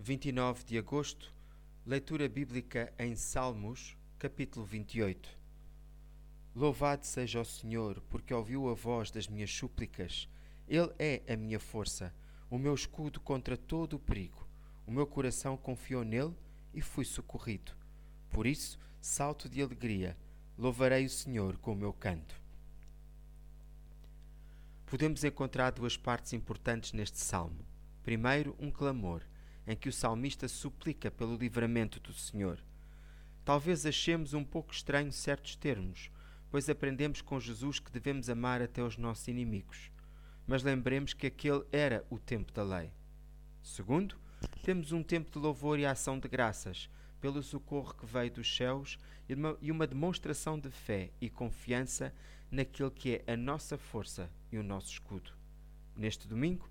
29 de agosto, leitura bíblica em Salmos, capítulo 28. Louvado seja o Senhor, porque ouviu a voz das minhas súplicas. Ele é a minha força, o meu escudo contra todo o perigo. O meu coração confiou nele e fui socorrido. Por isso, salto de alegria, louvarei o Senhor com o meu canto. Podemos encontrar duas partes importantes neste salmo. Primeiro, um clamor em que o salmista suplica pelo livramento do Senhor. Talvez achemos um pouco estranho certos termos, pois aprendemos com Jesus que devemos amar até os nossos inimigos. Mas lembremos que aquele era o tempo da lei. Segundo, temos um tempo de louvor e ação de graças pelo socorro que veio dos céus e uma demonstração de fé e confiança naquele que é a nossa força e o nosso escudo. Neste domingo,